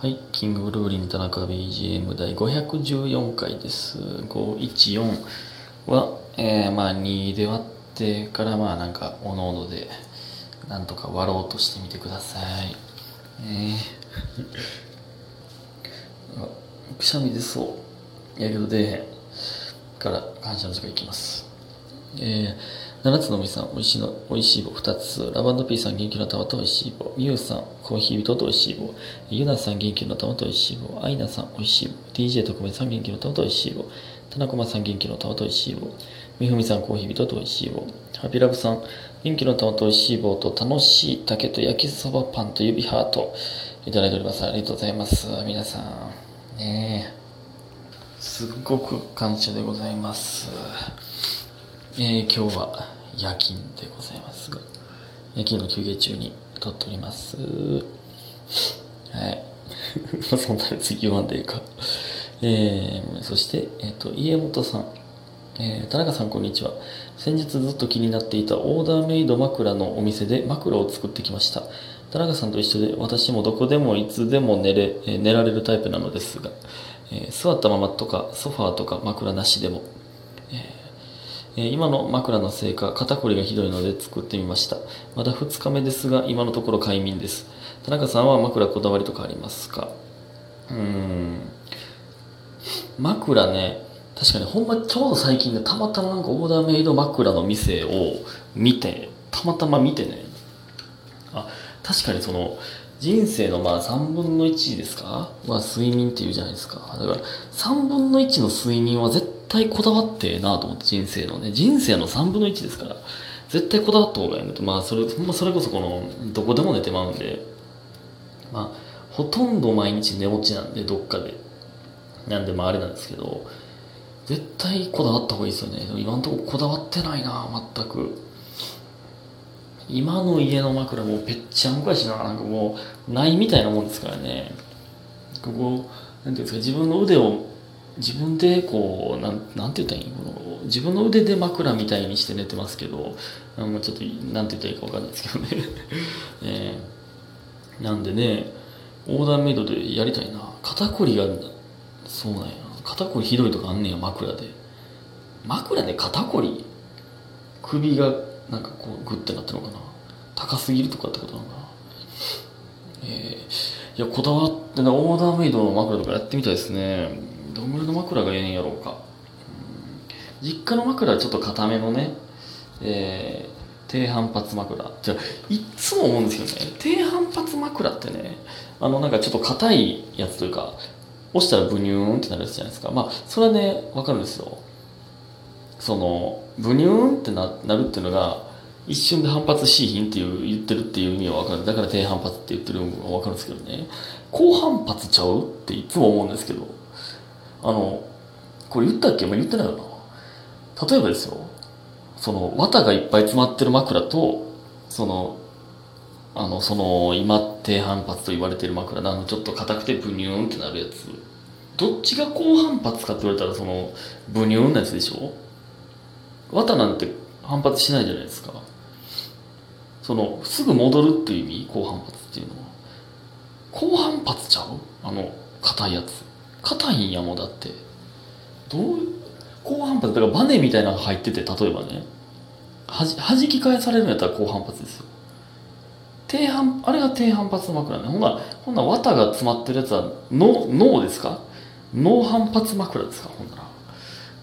はい、キングブルーリン田中 BGM 第514回です。514は、えー、まあ2で割ってからまあなんかおのおのでなんとか割ろうとしてみてください。えー、くしゃみ出そう。やけど出へん。から感謝の時間いきます。えー、七つのみさん、おいしいの、おいしい棒2つ。ラバンドピーさん、元気の玉とおいしい棒。ミュウさん、コーヒー人とおいしい棒。ユナさん、元気の玉とおいしい棒。アイナさん、おいしい棒。DJ 特命さん、元気の玉とおいしい棒。田中間さん、元気の玉とおいしい棒。みふみさん、コーヒー人とおいしい棒。ハピラブさん、元気の玉とおいしい棒と楽しい竹と焼きそばパンと指ハート。いただいております。ありがとうございます。皆さん。ねえ。すっごく感謝でございます。えー今日は夜勤でございますが、夜勤の休憩中に撮っております。はい。そんなに次言わんでいいか。えーそして、えっ、と、家元さん。えー田中さんこんにちは。先日ずっと気になっていたオーダーメイド枕のお店で枕を作ってきました。田中さんと一緒で私もどこでもいつでも寝れ、え寝られるタイプなのですが、え座ったままとかソファーとか枕なしでも、今の枕のせいか肩こりがひどいので作ってみました。まだ2日目ですが今のところ快眠です。田中さんは枕こだわりとかありますか？うん。枕ね確かにほんまちょうど最近ねたまたまなんかオーダーメイド枕の店を見てたまたま見てね。あ確かにその人生のまあ3分の1ですか？まあ睡眠っていうじゃないですか。だから3分の1の睡眠は絶対対こだわってえなと思って人生のね人生の3分の1ですから絶対こだわった方がいいのと。まあそれほんまそれこそこのどこでも寝てまうんでまあほとんど毎日寝落ちなんでどっかで。なんでまああれなんですけど絶対こだわった方がいいですよね。今のとここだわってないな全く。今の家の枕もぺっちゃんこやしななんかもうないみたいなもんですからね。ここなんていうんですか自分の腕を自分でこうなんなんて言ったらいいの？自分の腕で枕みたいにして寝てますけどあのちょっとなんて言ったらいいか分かんないですけどね、えーなんでねオーダーメイドでやりたいな。肩こりがそうなんや。肩こりひどいとかあんねや枕で。枕で肩こり？首がなんかこうグッてなってるのかな。高すぎるとかってことなのかな。えー、いやこだわってなオーダーメイドの枕とかやってみたいですね。どんぐらいの枕がええんやろうか。実家の枕はちょっと硬めのねえー低反発枕。じゃいっつも思うんですけどね低反発枕ってねあのなんかちょっと硬いやつというか押したらブニューンってなるやつじゃないですか。まあそれはねわかるんですよ。そのブニューンってななるっていうのが一瞬で反発しいひんっていう言ってるっていう意味は分かる。だから低反発って言ってるのは分かるんですけどね。高反発ちゃうっていつも思うんですけど。あのこれ言ったっけ、まあ、言ってないよな。例えばですよ。その綿がいっぱい詰まってる枕とそのあのその今低反発と言われてる枕のちょっと硬くてブニューンってなるやつ。どっちが高反発かって言われたらそのブニューンなやつでしょ？綿なんて反発しないじゃないですか。そのすぐ戻るっていう意味？高反発っていうのは。高反発ちゃう？あの硬いやつ。硬いんやもんだって。どう高反発だからバネみたいなのが入ってて例えばね。はじ弾き返されるんやったら高反発ですよ。低反あれが低反発の枕ね。ほんなほんな綿が詰まってるやつは脳脳ですか？脳反発枕ですか？ほんなら。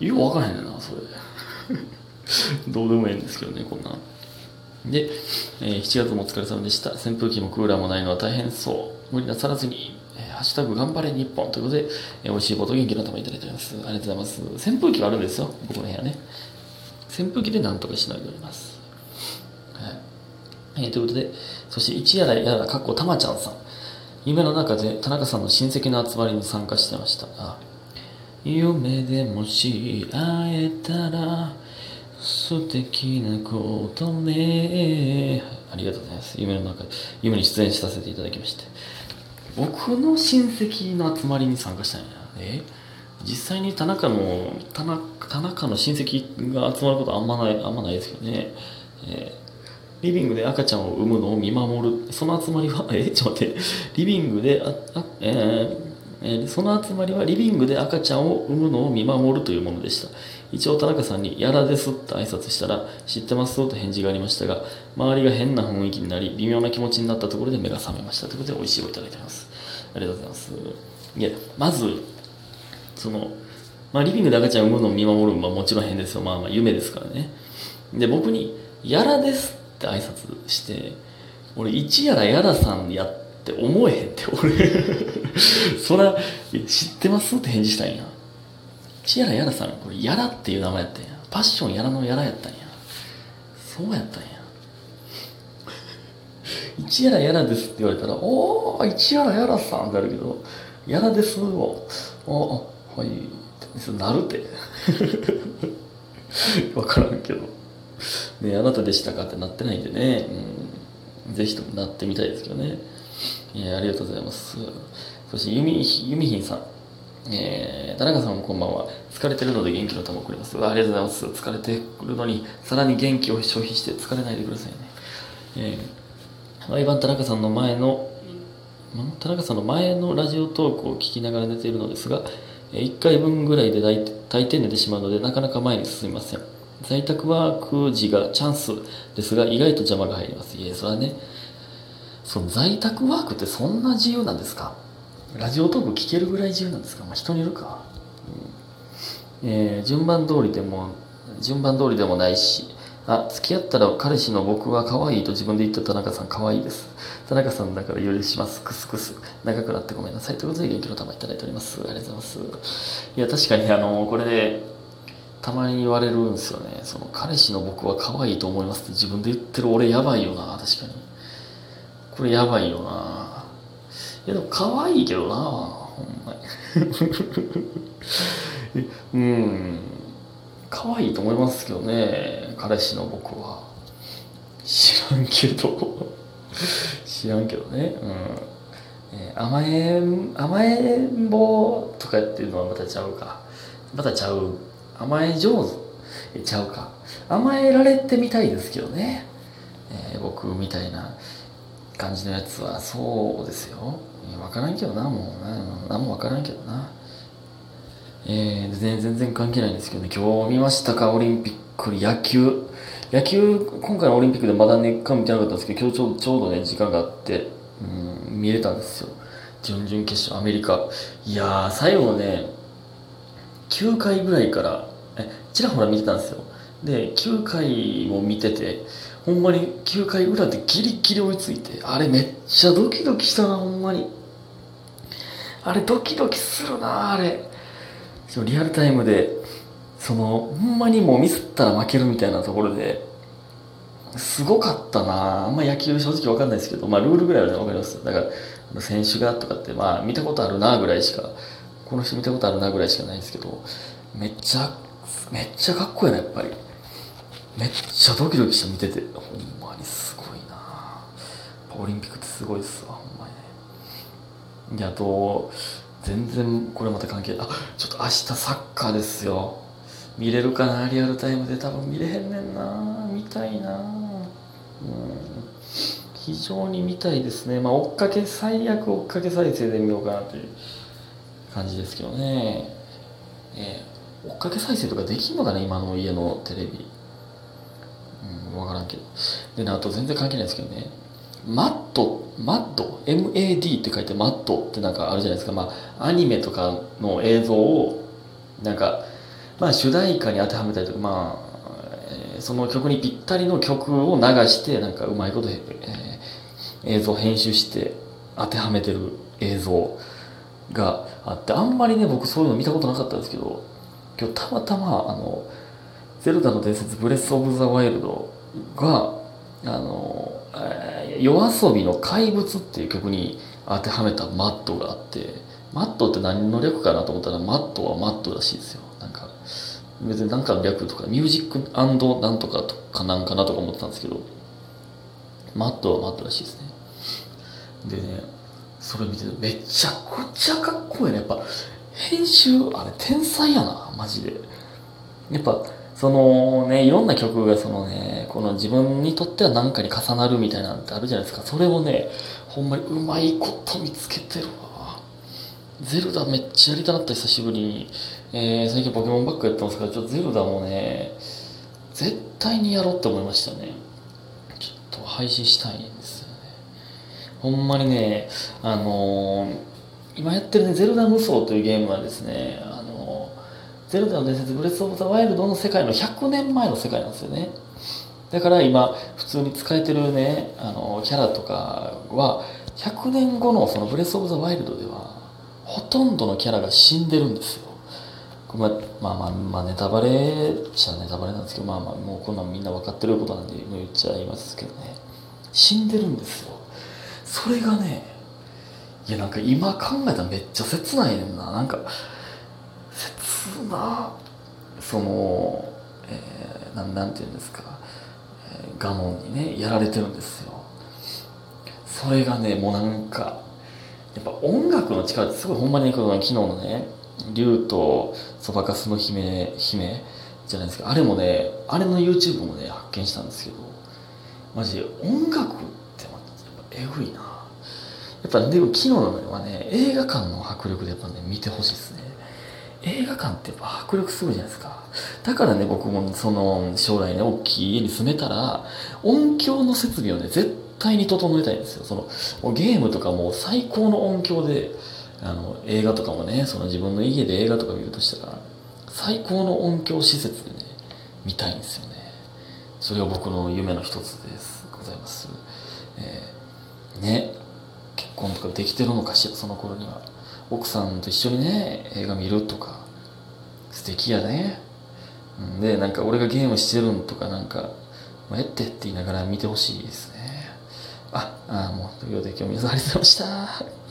よく分からへんねんなそれ。どうでもいいんですけどねこんなで、えー7月もお疲れ様でした。扇風機もクーラーもないのは大変そう。無理なさらずに、ハッシュタグ頑張れ日本ということで、えー、美味しいこと元気の玉いただいております。ありがとうございます。扇風機があるんですよ。僕の部屋ね。扇風機でなんとかしのいでおります。はい、えーということでそして一やらやらかっこたまちゃんさん。夢の中で田中さんの親戚の集まりに参加してました。あ夢でもし会えたら素敵なことね。ありがとうございます。夢の中で夢に出演させていただきまして。僕の親戚の集まりに参加したんや。え？実際に田中の田中田中の親戚が集まることあんまないあんまないですけどね、え？リビングで赤ちゃんを産むのを見守る。その集まりは え？ちょっと待って。リビングでああえーえーその集まりはリビングで赤ちゃんを産むのを見守るというものでした。一応田中さんに「やらです」って挨拶したら「知ってます?」と返事がありましたが周りが変な雰囲気になり微妙な気持ちになったところで目が覚めましたということで美味しいをいただいてます。ありがとうございます。いやまずその、まあ、リビングで赤ちゃん産むのを見守るのはもちろん変ですよ。まあまあ夢ですからね。で僕に「やらです」って挨拶して俺一やらやらさんやって思えへんって俺。そら知ってますって返事したんや。一やらやらさんこれやらっていう名前やったんや。パッションやらのやらやったんや。そうやったんや。一やらやらですって言われたら「おお一やらやらさん」ってなるけど「やらです」を「おあはい」なるって。分からんけど。ねあなたでしたかってなってないんでね、うん、ぜひともなってみたいですけどね。いやありがとうございます。そしてゆみゆみひんさん。えー、田中さんもこんばんは。疲れてるので元気の玉をくれます。ありがとうございます。疲れてくるのにさらに元気を消費して疲れないでくださいね。えー、毎晩田中さんの前の田中さんの前のラジオトークを聞きながら寝ているのですが1回分ぐらいで大大抵寝てしまうのでなかなか前に進みません。在宅ワーク時がチャンスですが意外と邪魔が入ります。いえそれはねその在宅ワークってそんな自由なんですか？ラジオトーク聞けるぐらい自由なんですか？まあ人によるか、うん。えー順番通りでも順番通りでもないしあ付き合ったら彼氏の僕は可愛いと自分で言った田中さん可愛いです。田中さんだから許します。クスクス。長くなってごめんなさい。ということで元気の玉いただいております。ありがとうございます。いや確かにあのこれでたまに言われるんですよね。その彼氏の僕は可愛いと思いますって自分で言ってる俺やばいよな。確かに。これやばいよな。いやでも可愛いけどなほんまに。うん。可愛いと思いますけどね彼氏の僕は。知らんけど。知らんけどね。うん。甘えん甘えん坊とかっていうのはまたちゃうか。またちゃう。甘え上手。えちゃうか。甘えられてみたいですけどね、えー僕みたいな感じのやつはそうですよ。分からんけどなもうな。何も分からんけどな。えー、全然関係ないんですけどね。今日見ましたかオリンピック野球。野球今回のオリンピックでまだねか見てなかったんですけど今日ちょうちょうどね時間があってうん見れたんですよ。準々決勝アメリカ。いやー最後ね9回ぐらいからえちらほら見てたんですよ。で9回も見ててほんまに9回裏でギリギリ追いついてあれめっちゃドキドキしたなほんまに。あれドキドキするなあれ。リアルタイムでそのほんまにもうミスったら負けるみたいなところですごかったな。あんま野球正直わかんないですけどまあルールぐらいはねわかりますだから選手がとかってまあ見たことあるなぐらいしかこの人見たことあるなぐらいしかないですけどめっちゃめっちゃかっこいいなやっぱり。めっちゃドキドキして見てて。ほんまにすごいな。オリンピックってすごいっすわ。であと全然これまた関係あちょっと明日サッカーですよ。見れるかな？リアルタイムで。多分見れへんねんな。見たいな。うん。非常に見たいですね。まあ追っかけ最悪追っかけ再生で見ようかなという感じですけどね。ええ追っかけ再生とかできんのかな？今の家のテレビ。うん分からんけど。でねあと全然関係ないですけどね。マットマット？MAD って書いてマットってなんかあるじゃないですか。まあアニメとかの映像をなんかまあ主題歌に当てはめたりとかまあその曲にぴったりの曲を流してなんかうまいこと、えー映像編集して当てはめてる映像があってあんまりね僕そういうの見たことなかったんですけど今日たまたまあの「ゼルダの伝説ブレス・オブ・ザ・ワイルド」があの、えー夜遊びの怪物っていう曲に当てはめたマットがあってマットって何の略かなと思ったらマットはマットらしいですよ。なんか別に何かの略とかミュージックなんとかとかなんかなとか思ってたんですけどマットはマットらしいですね。でねそれ見てめちゃくちゃかっこいいね。やっぱ編集あれ天才やなマジで。やっぱそのねいろんな曲がそのねこの自分にとっては何かに重なるみたいなんてあるじゃないですか。それをねほんまにうまいこと見つけてるわ。ゼルダめっちゃやりたなった久しぶりに、えー、最近ポケモンばっかやってますからちょっとゼルダもね絶対にやろうって思いましたね。ちょっと配信したいんですよね。ほんまにねあのー、今やってるねゼルダ無双というゲームはですねあの、ゼルダの伝説ブレス・オブ・ザ・ワイルドの世界の100年前の世界なんですよね。だから今普通に使えてるねあのキャラとかは100年後のそのブレス・オブ・ザ・ワイルドではほとんどのキャラが死んでるんですよ。まあまあまあ、まあ、ネタバレじゃネタバレなんですけどまあまあもうこんなんみんな分かってることなんで言っちゃいますけどね。死んでるんですよ。それがねいやなんか今考えたらめっちゃ切ないねんな。なんか切なその、えー、なんなんて言うんですか。ガノンにねやられてるんですよ。それがねもうなんかやっぱ音楽の力ってすごいほんまにこの昨日のね竜とそばかすの姫姫じゃないですかあれもねあれの YouTube もね発見したんですけどマジで音楽ってやっぱえぐいな。やっぱでも昨日のはね映画館の迫力でやっぱね見てほしいですね。映画館ってやっぱ迫力すごいじゃないですか。だからね僕もその将来ね大きい家に住めたら音響の設備をね絶対に整えたいんですよ。そのゲームとかも最高の音響であの映画とかもねその自分の家で映画とか見るとしたら最高の音響施設でね見たいんですよね。それが僕の夢の一つですございます、えー、ね結婚とかできてるのかしらその頃には。奥さんと一緒にね映画見るとか素敵やね。でなんか俺がゲームしてるんとかなんか「まあ、えって」って言いながら見てほしいですね。ああもうということで今日皆さんありがとうございました。